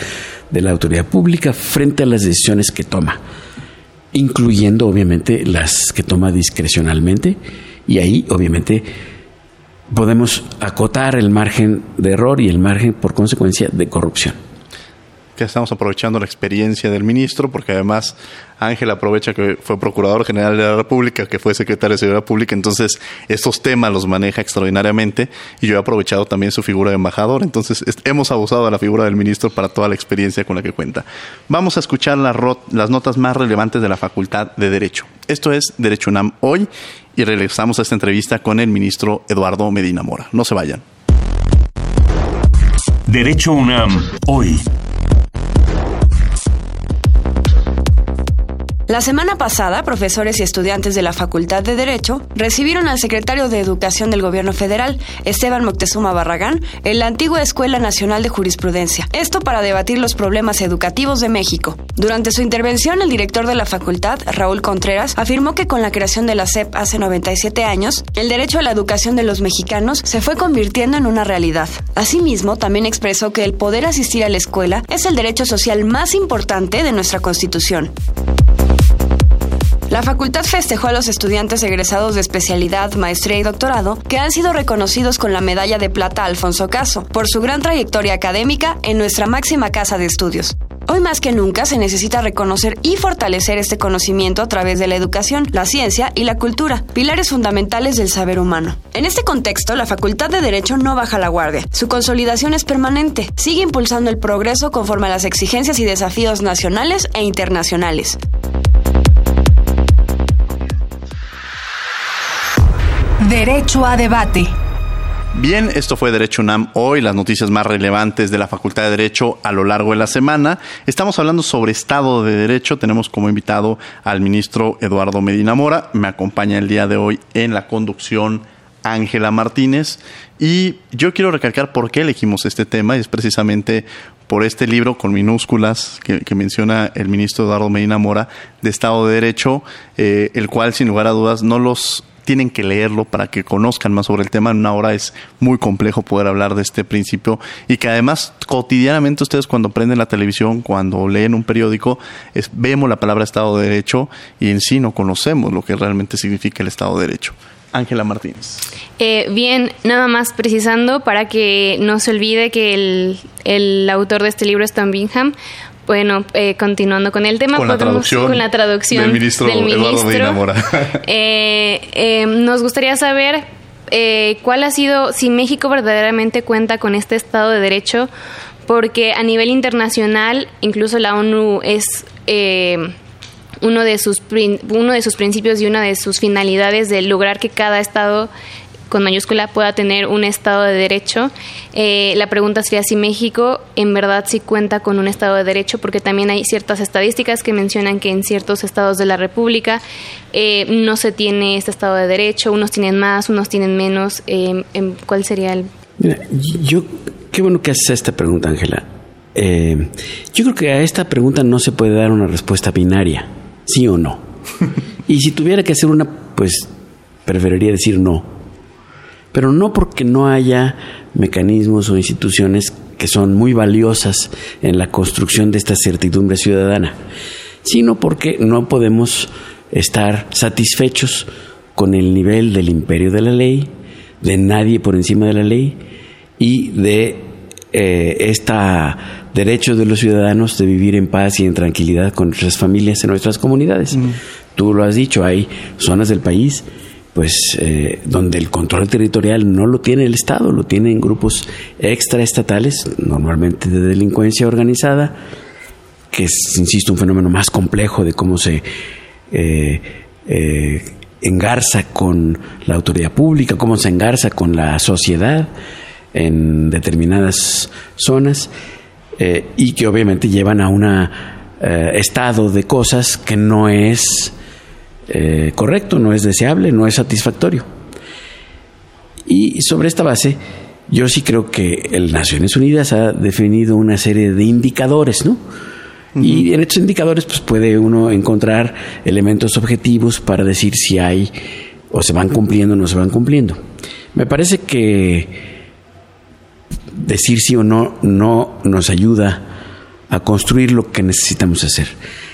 de la autoridad pública frente a las decisiones que toma, incluyendo obviamente las que toma discrecionalmente y ahí obviamente podemos acotar el margen de error y el margen por consecuencia de corrupción que estamos aprovechando la experiencia del ministro, porque además Ángel aprovecha que fue Procurador General de la República, que fue Secretario de Seguridad Pública, entonces estos temas los maneja extraordinariamente y yo he aprovechado también su figura de embajador, entonces hemos abusado de la figura del ministro para toda la experiencia con la que cuenta. Vamos a escuchar las, las notas más relevantes de la Facultad de Derecho. Esto es Derecho UNAM hoy y regresamos a esta entrevista con el ministro Eduardo Medina Mora. No se vayan. Derecho UNAM hoy. La semana pasada, profesores y estudiantes de la Facultad de Derecho recibieron al secretario de Educación del Gobierno Federal, Esteban Moctezuma Barragán, en la antigua Escuela Nacional de Jurisprudencia. Esto para debatir los problemas educativos de México. Durante su intervención, el director de la facultad, Raúl Contreras, afirmó que con la creación de la SEP hace 97 años, el derecho a la educación de los mexicanos se fue convirtiendo en una realidad. Asimismo, también expresó que el poder asistir a la escuela es el derecho social más importante de nuestra Constitución. La facultad festejó a los estudiantes egresados de especialidad, maestría y doctorado que han sido reconocidos con la medalla de plata Alfonso Caso por su gran trayectoria académica en nuestra máxima casa de estudios. Hoy más que nunca se necesita reconocer y fortalecer este conocimiento a través de la educación, la ciencia y la cultura, pilares fundamentales del saber humano. En este contexto, la Facultad de Derecho no baja la guardia. Su consolidación es permanente, sigue impulsando el progreso conforme a las exigencias y desafíos nacionales e internacionales. Derecho a debate. Bien, esto fue Derecho UNAM hoy, las noticias más relevantes de la Facultad de Derecho a lo largo de la semana. Estamos hablando sobre Estado de Derecho. Tenemos como invitado al ministro Eduardo Medina Mora. Me acompaña el día de hoy en la conducción Ángela Martínez. Y yo quiero recalcar por qué elegimos este tema, y es precisamente por este libro con minúsculas que, menciona el ministro Eduardo Medina Mora de Estado de Derecho, eh, el cual sin lugar a dudas no los tienen que leerlo para que conozcan más sobre el tema. En una hora es muy complejo poder hablar de este principio y que además cotidianamente ustedes cuando prenden la televisión, cuando leen un periódico, es, vemos la palabra Estado de Derecho y en sí no conocemos lo que realmente significa el Estado de Derecho. Ángela Martínez. Eh, bien, nada más precisando para que no se olvide que el, el autor de este libro es Tom Bingham, bueno, eh, continuando con el tema, con la traducción, con la traducción del ministro, Eduardo <laughs> eh, eh, nos gustaría saber eh, cuál ha sido, si México verdaderamente cuenta con este Estado de Derecho, porque a nivel internacional, incluso la ONU es uno de sus uno de sus principios y una de sus finalidades de lograr que cada Estado con mayúscula pueda tener un Estado de Derecho. Eh, la pregunta sería si México en verdad sí cuenta con un Estado de Derecho, porque también hay ciertas estadísticas que mencionan que en ciertos estados de la República eh, no se tiene este Estado de Derecho, unos tienen más, unos tienen menos. Eh, ¿Cuál sería el...? Mira, yo, qué bueno que haces esta pregunta, Ángela. yo creo que a esta pregunta no se puede dar una respuesta binaria, sí o no. <laughs> y si tuviera que hacer una, pues preferiría decir no pero no porque no haya mecanismos o instituciones que son muy valiosas en la construcción de esta certidumbre ciudadana, sino porque no podemos estar satisfechos con el nivel del imperio de la ley, de nadie por encima de la ley y de este derecho de los ciudadanos de vivir en paz y en tranquilidad con nuestras familias en nuestras comunidades. Tú lo has dicho, hay zonas del país pues eh, donde el control territorial no lo tiene el Estado, lo tienen grupos extraestatales, normalmente de delincuencia organizada, que es, insisto, un fenómeno más complejo de cómo se eh, eh, engarza con la autoridad pública, cómo se engarza con la sociedad en determinadas zonas y que obviamente llevan a un estado de cosas que no es eh, correcto, no es deseable, no es satisfactorio. Y sobre esta base, yo sí creo que el Naciones Unidas ha definido una serie de indicadores, ¿no? Y en estos indicadores pues puede uno encontrar elementos objetivos para decir si hay o se van cumpliendo o no se van cumpliendo. Me parece que decir sí o no no nos ayuda a construir lo que necesitamos hacer.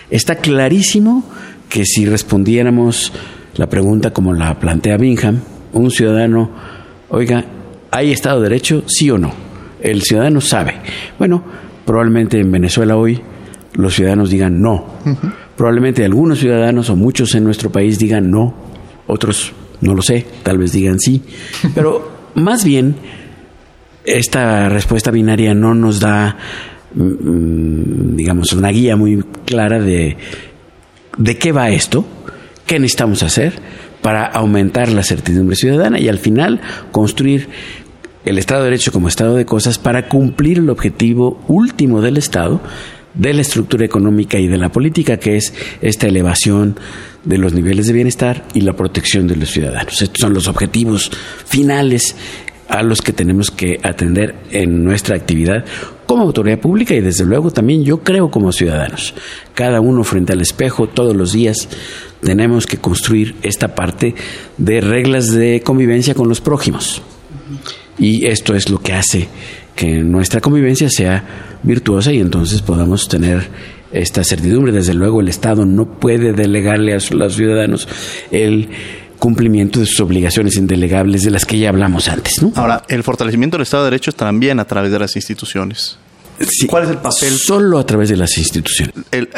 Está clarísimo que si respondiéramos la pregunta como la plantea Bingham, un ciudadano, oiga, ¿hay Estado de Derecho? Sí o no. El ciudadano sabe. Bueno, probablemente en Venezuela hoy los ciudadanos digan no. Probablemente algunos ciudadanos o muchos en nuestro país digan no, otros no lo sé, tal vez digan sí. <laughs> Pero más bien, esta respuesta binaria no nos da, mm, mm, digamos, una guía muy clara de de qué va esto, qué necesitamos hacer para aumentar la certidumbre ciudadana y al final construir el Estado de Derecho como Estado de cosas para cumplir el objetivo último del Estado, de la estructura económica y de la política, que es esta elevación de los niveles de bienestar y la protección de los ciudadanos. Estos son los objetivos finales a los que tenemos que atender en nuestra actividad como autoridad pública y desde luego también yo creo como ciudadanos. Cada uno frente al espejo todos los días tenemos que construir esta parte de reglas de convivencia con los prójimos. Y esto es lo que hace que nuestra convivencia sea virtuosa y entonces podamos tener esta certidumbre. Desde luego el Estado no puede delegarle a los ciudadanos el cumplimiento de sus obligaciones indelegables de las que ya hablamos antes. ¿no? Ahora, el fortalecimiento del Estado de Derecho también a través de las instituciones. ¿Cuál es el papel? Solo a través de las instituciones.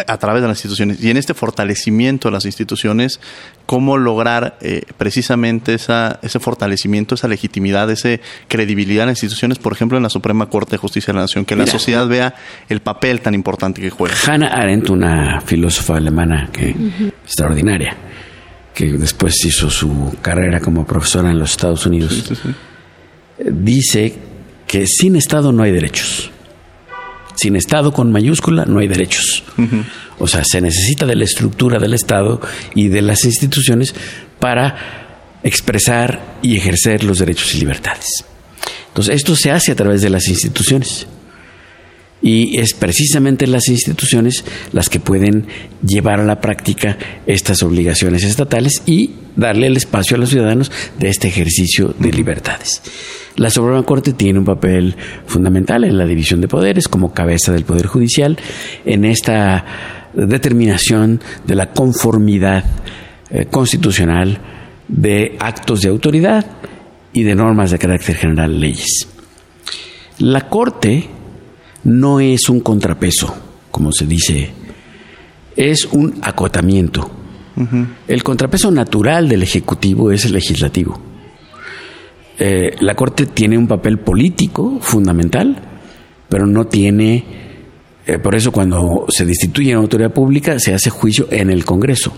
a través de las instituciones. Y en este fortalecimiento de las instituciones, ¿cómo lograr eh, precisamente esa, ese fortalecimiento, esa legitimidad, esa credibilidad en las instituciones, por ejemplo, en la Suprema Corte de Justicia de la Nación, que la sociedad vea el papel tan importante que juega? Hannah Arendt, una filósofa alemana que extraordinaria, que después hizo su carrera como profesora en los Estados Unidos, dice que sin Estado no hay derechos. Sin Estado con mayúscula no hay derechos. O sea, se necesita de la estructura del Estado y de las instituciones para expresar y ejercer los derechos y libertades. Entonces, esto se hace a través de las instituciones. Y es precisamente las instituciones las que pueden llevar a la práctica estas obligaciones estatales y darle el espacio a los ciudadanos de este ejercicio de libertades. La Suprema Corte tiene un papel fundamental en la división de poderes como cabeza del Poder Judicial en esta determinación de la conformidad eh, constitucional de actos de autoridad y de normas de carácter general, leyes. La Corte no es un contrapeso, como se dice, es un acotamiento. El contrapeso natural del Ejecutivo es el legislativo. Eh, la Corte tiene un papel político fundamental, pero no tiene, eh, por eso cuando se destituye una autoridad pública se hace juicio en el Congreso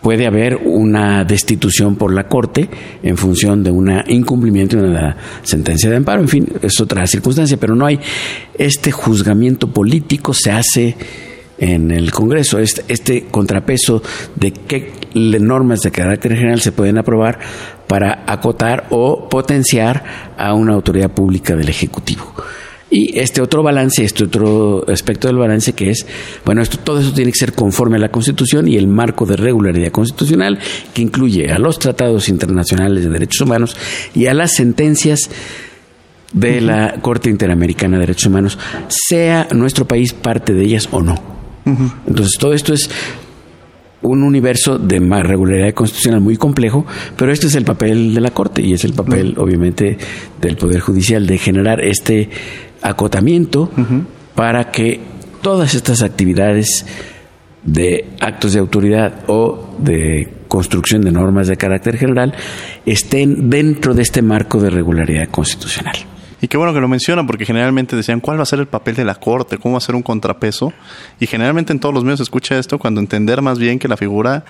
puede haber una destitución por la Corte en función de un incumplimiento de una sentencia de amparo. En fin, es otra circunstancia, pero no hay este juzgamiento político, se hace en el Congreso, este, este contrapeso de qué normas de carácter general se pueden aprobar para acotar o potenciar a una autoridad pública del Ejecutivo. Y este otro balance, este otro aspecto del balance que es, bueno, esto, todo eso tiene que ser conforme a la Constitución y el marco de regularidad constitucional que incluye a los tratados internacionales de derechos humanos y a las sentencias de la Corte Interamericana de Derechos Humanos, sea nuestro país parte de ellas o no. Entonces, todo esto es un universo de regularidad constitucional muy complejo, pero este es el papel de la Corte y es el papel, obviamente, del Poder Judicial de generar este acotamiento para que todas estas actividades de actos de autoridad o de construcción de normas de carácter general estén dentro de este marco de regularidad constitucional. Y qué bueno que lo mencionan, porque generalmente decían, ¿cuál va a ser el papel de la Corte? ¿Cómo va a ser un contrapeso? Y generalmente en todos los medios se escucha esto cuando entender más bien que la figura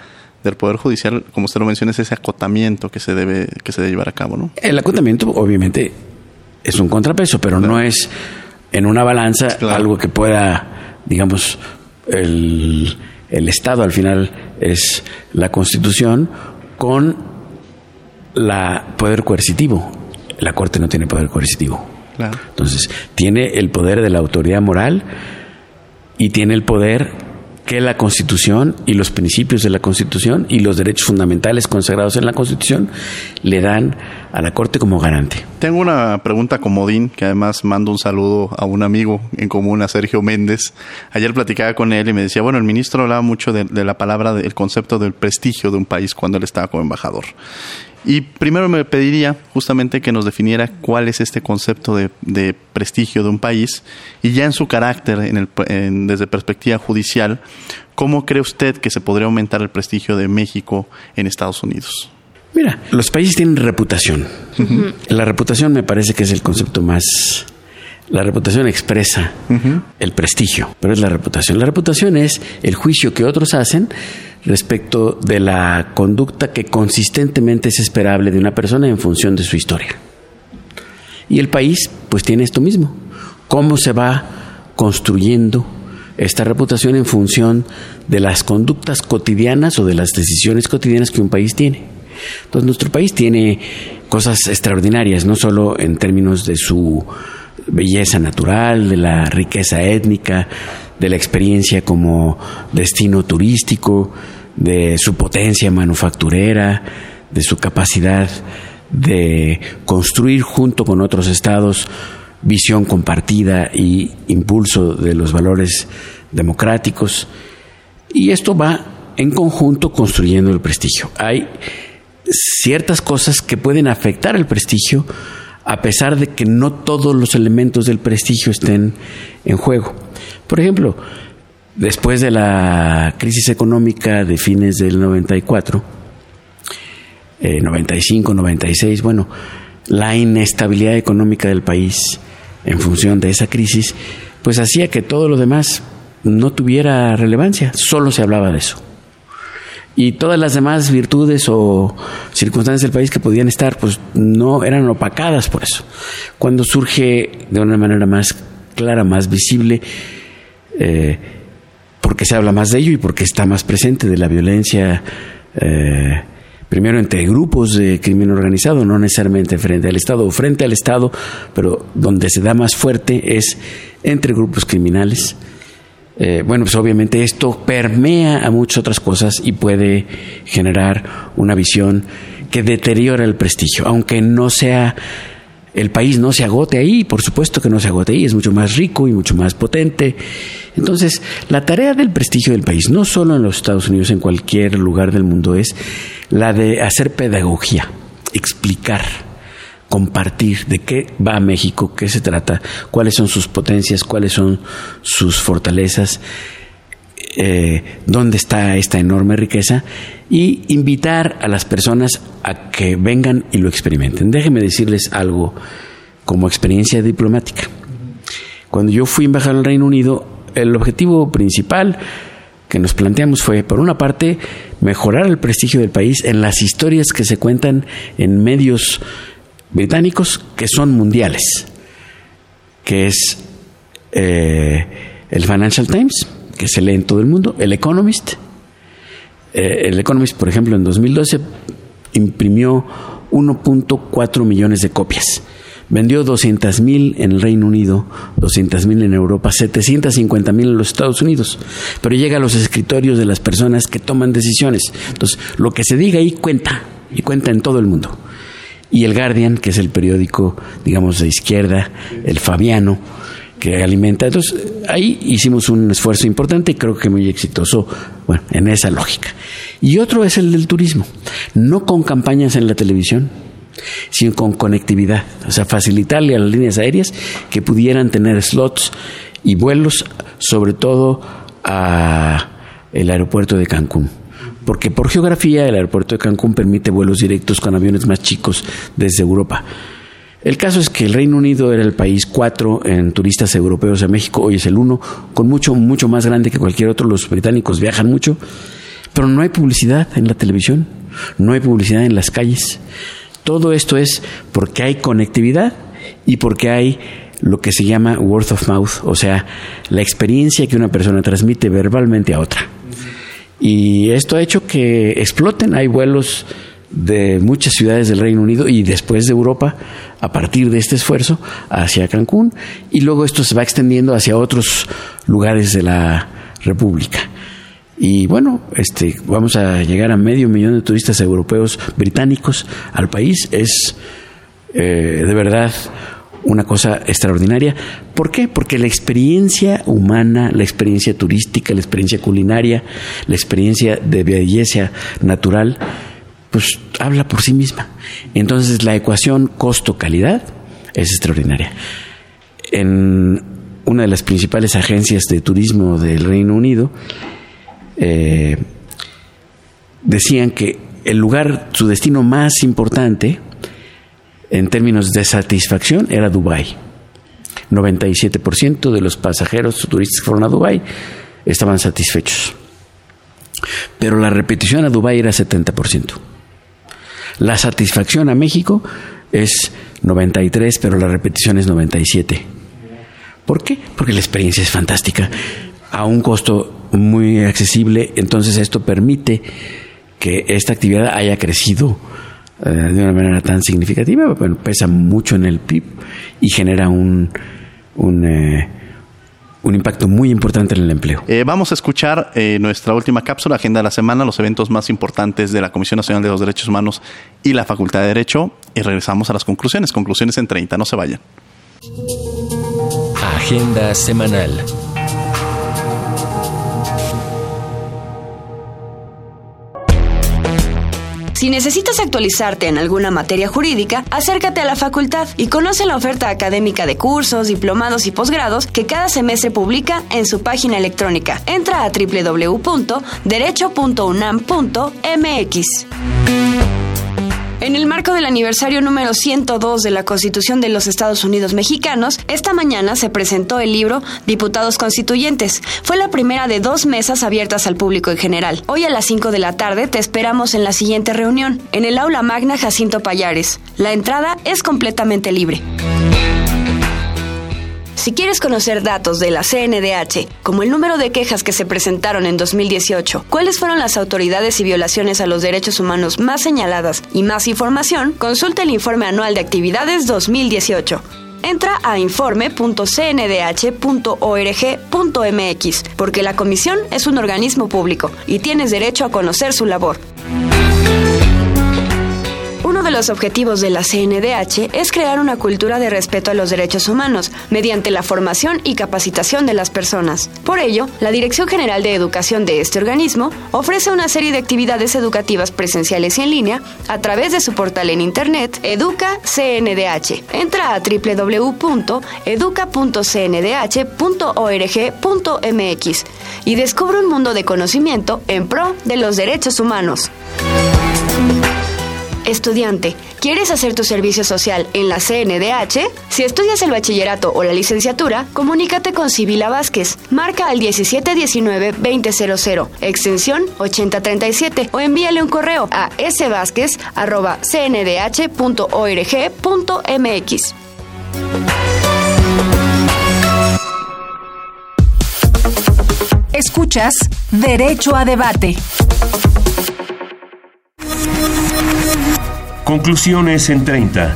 del Poder Judicial, como usted lo menciona, es ese acotamiento que se debe, que se debe llevar a cabo, ¿no? El acotamiento, obviamente, es un contrapeso, pero no es en una balanza algo que pueda, digamos, el, el Estado al final es la Constitución con la poder coercitivo. La Corte no tiene poder coercitivo. Entonces, tiene el poder de la autoridad moral y tiene el poder que la Constitución y los principios de la Constitución y los derechos fundamentales consagrados en la Constitución le dan a la Corte como garante. Tengo una pregunta comodín, que además mando un saludo a un amigo en común, a Sergio Méndez. Ayer platicaba con él y me decía, bueno, el ministro hablaba mucho de, de la palabra, del concepto del prestigio de un país cuando él estaba como embajador. Y primero me pediría justamente que nos definiera cuál es este concepto de, prestigio de un país y ya en su carácter, en el, desde perspectiva judicial, ¿cómo cree usted que se podría aumentar el prestigio de México en Estados Unidos? Mira, los países tienen reputación. La reputación me parece que es el concepto más... La reputación expresa el prestigio, pero es la reputación. La reputación es el juicio que otros hacen respecto de la conducta que consistentemente es esperable de una persona en función de su historia. Y el país pues tiene esto mismo. ¿Cómo se va construyendo esta reputación en función de las conductas cotidianas o de las decisiones cotidianas que un país tiene? Entonces nuestro país tiene cosas extraordinarias, no solo en términos de su belleza natural, de la riqueza étnica, de la experiencia como destino turístico, de su potencia manufacturera, de su capacidad de construir junto con otros estados visión compartida y impulso de los valores democráticos. Y esto va en conjunto construyendo el prestigio. Hay ciertas cosas que pueden afectar el prestigio a pesar de que no todos los elementos del prestigio estén en juego. Por ejemplo, después de la crisis económica de fines del 94, 95, 96, bueno, la inestabilidad económica del país en función de esa crisis, pues hacía que todo lo demás no tuviera relevancia, solo se hablaba de eso. Y todas las demás virtudes o circunstancias del país que podían estar, pues no eran opacadas por eso. Cuando surge de una manera más clara, más visible, eh, porque se habla más de ello y porque está más presente de la violencia, eh, primero entre grupos de crimen organizado, no necesariamente frente al Estado o frente al Estado, pero donde se da más fuerte es entre grupos criminales. Eh, bueno, pues obviamente esto permea a muchas otras cosas y puede generar una visión que deteriora el prestigio, aunque no sea el país no se agote ahí, por supuesto que no se agote ahí, es mucho más rico y mucho más potente. Entonces, la tarea del prestigio del país, no solo en los Estados Unidos, en cualquier lugar del mundo, es la de hacer pedagogía, explicar, compartir de qué va México, qué se trata, cuáles son sus potencias, cuáles son sus fortalezas, eh, dónde está esta enorme riqueza y invitar a las personas a que vengan y lo experimenten. Déjenme decirles algo como experiencia diplomática. Cuando yo fui embajador al Reino Unido, el objetivo principal que nos planteamos fue, por una parte, mejorar el prestigio del país en las historias que se cuentan en medios británicos que son mundiales, que es eh, el Financial Times, que se lee en todo el mundo, el Economist, eh, el Economist, por ejemplo, en 2012 imprimió 1.4 millones de copias. Vendió 200.000 en el Reino Unido, 200.000 en Europa, 750.000 en los Estados Unidos. Pero llega a los escritorios de las personas que toman decisiones. Entonces, lo que se diga ahí cuenta, y cuenta en todo el mundo. Y el Guardian, que es el periódico, digamos, de izquierda, el Fabiano, que alimenta. Entonces, ahí hicimos un esfuerzo importante y creo que muy exitoso, bueno, en esa lógica. Y otro es el del turismo, no con campañas en la televisión, sino con conectividad, o sea, facilitarle a las líneas aéreas que pudieran tener slots y vuelos, sobre todo a el aeropuerto de Cancún. Porque por geografía el aeropuerto de Cancún permite vuelos directos con aviones más chicos desde Europa. El caso es que el Reino Unido era el país cuatro en turistas europeos a México, hoy es el uno, con mucho, mucho más grande que cualquier otro. Los británicos viajan mucho, pero no hay publicidad en la televisión, no hay publicidad en las calles. Todo esto es porque hay conectividad y porque hay lo que se llama word of mouth, o sea, la experiencia que una persona transmite verbalmente a otra. Y esto ha hecho que exploten, hay vuelos de muchas ciudades del Reino Unido y después de Europa a partir de este esfuerzo hacia Cancún y luego esto se va extendiendo hacia otros lugares de la República. Y bueno, este, vamos a llegar a medio millón de turistas europeos británicos al país. Es eh, de verdad una cosa extraordinaria. ¿Por qué? Porque la experiencia humana, la experiencia turística, la experiencia culinaria, la experiencia de belleza natural, pues habla por sí misma. Entonces la ecuación costo-calidad es extraordinaria. En una de las principales agencias de turismo del Reino Unido eh, decían que el lugar, su destino más importante en términos de satisfacción era Dubái. 97% de los pasajeros turistas que fueron a Dubái estaban satisfechos. Pero la repetición a Dubái era 70%. La satisfacción a México es 93, pero la repetición es 97. ¿Por qué? Porque la experiencia es fantástica, a un costo muy accesible, entonces esto permite que esta actividad haya crecido eh, de una manera tan significativa, bueno, pesa mucho en el PIB y genera un, un eh, un impacto muy importante en el empleo. Eh, vamos a escuchar eh, nuestra última cápsula, Agenda de la Semana, los eventos más importantes de la Comisión Nacional de los Derechos Humanos y la Facultad de Derecho y regresamos a las conclusiones. Conclusiones en 30, no se vayan. Agenda Semanal. Si necesitas actualizarte en alguna materia jurídica, acércate a la facultad y conoce la oferta académica de cursos, diplomados y posgrados que cada semestre publica en su página electrónica. Entra a www.derecho.unam.mx. En el marco del aniversario número 102 de la Constitución de los Estados Unidos Mexicanos, esta mañana se presentó el libro Diputados Constituyentes. Fue la primera de dos mesas abiertas al público en general. Hoy a las 5 de la tarde te esperamos en la siguiente reunión, en el aula magna Jacinto Payares. La entrada es completamente libre. Si quieres conocer datos de la CNDH, como el número de quejas que se presentaron en 2018, cuáles fueron las autoridades y violaciones a los derechos humanos más señaladas y más información, consulta el informe anual de actividades 2018. Entra a informe.cndh.org.mx, porque la comisión es un organismo público y tienes derecho a conocer su labor. Uno de los objetivos de la CNDH es crear una cultura de respeto a los derechos humanos mediante la formación y capacitación de las personas. Por ello, la Dirección General de Educación de este organismo ofrece una serie de actividades educativas presenciales y en línea a través de su portal en internet Educa CNDH. Entra a www.educa.cndh.org.mx y descubre un mundo de conocimiento en pro de los derechos humanos. Estudiante, ¿quieres hacer tu servicio social en la CNDH? Si estudias el bachillerato o la licenciatura, comunícate con Sibila Vázquez. Marca al 1719-2000, extensión 8037 o envíale un correo a svázquez.cndh.org.mx. Escuchas Derecho a Debate. Conclusiones en 30.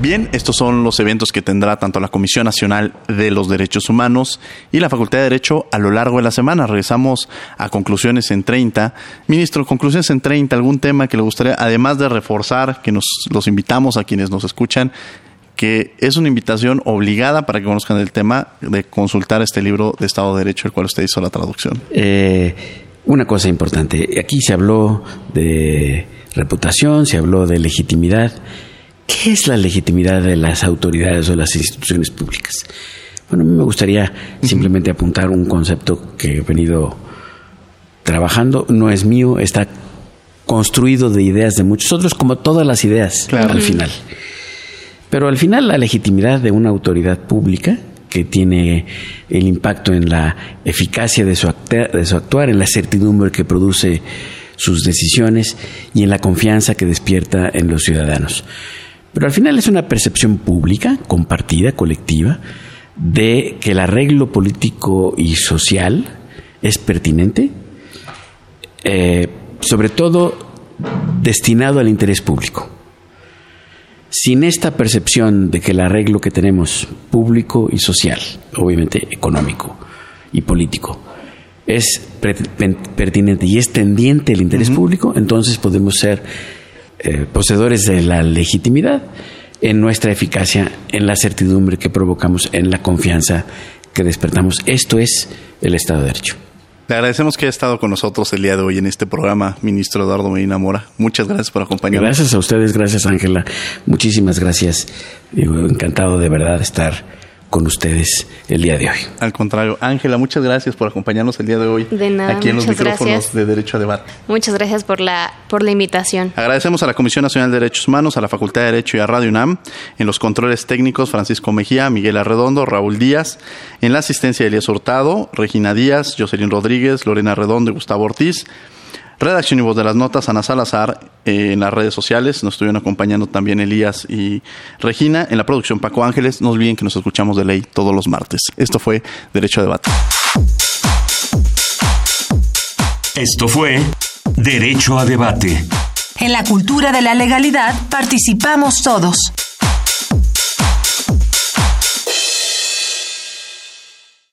Bien, estos son los eventos que tendrá tanto la Comisión Nacional de los Derechos Humanos y la Facultad de Derecho a lo largo de la semana. Regresamos a conclusiones en 30. Ministro, conclusiones en 30, algún tema que le gustaría, además de reforzar, que nos los invitamos a quienes nos escuchan, que es una invitación obligada para que conozcan el tema de consultar este libro de Estado de Derecho, el cual usted hizo la traducción. Eh, una cosa importante, aquí se habló de reputación, se habló de legitimidad. ¿Qué es la legitimidad de las autoridades o las instituciones públicas? Bueno, a mí me gustaría simplemente apuntar un concepto que he venido trabajando, no es mío, está construido de ideas de muchos otros, como todas las ideas al final. Pero al final la legitimidad de una autoridad pública que tiene el impacto en la eficacia de su, de su actuar, en la certidumbre que produce sus decisiones y en la confianza que despierta en los ciudadanos. Pero al final es una percepción pública, compartida, colectiva, de que el arreglo político y social es pertinente, eh, sobre todo destinado al interés público. Sin esta percepción de que el arreglo que tenemos público y social, obviamente económico y político, es pertinente y es tendiente al interés público, entonces podemos ser eh, poseedores de la legitimidad en nuestra eficacia, en la certidumbre que provocamos, en la confianza que despertamos. Esto es el Estado de Derecho. Le agradecemos que haya estado con nosotros el día de hoy en este programa, ministro Eduardo Medina Mora. Muchas gracias por acompañarnos. Gracias a ustedes, gracias Ángela. Muchísimas gracias. encantado de verdad de estar con ustedes el día de hoy. Al contrario, Ángela, muchas gracias por acompañarnos el día de hoy. De nada, aquí en los micrófonos de Derecho a Debate. Muchas gracias por la, por la invitación. Agradecemos a la Comisión Nacional de Derechos Humanos, a la Facultad de Derecho y a Radio UNAM, en los controles técnicos Francisco Mejía, Miguel Arredondo, Raúl Díaz, en la asistencia Elías Hurtado, Regina Díaz, Jocelyn Rodríguez, Lorena Redondo y Gustavo Ortiz. Redacción y voz de las notas, Ana Salazar, eh, en las redes sociales. Nos estuvieron acompañando también Elías y Regina. En la producción, Paco Ángeles. No olviden que nos escuchamos de ley todos los martes. Esto fue Derecho a Debate. Esto fue Derecho a Debate. En la cultura de la legalidad participamos todos.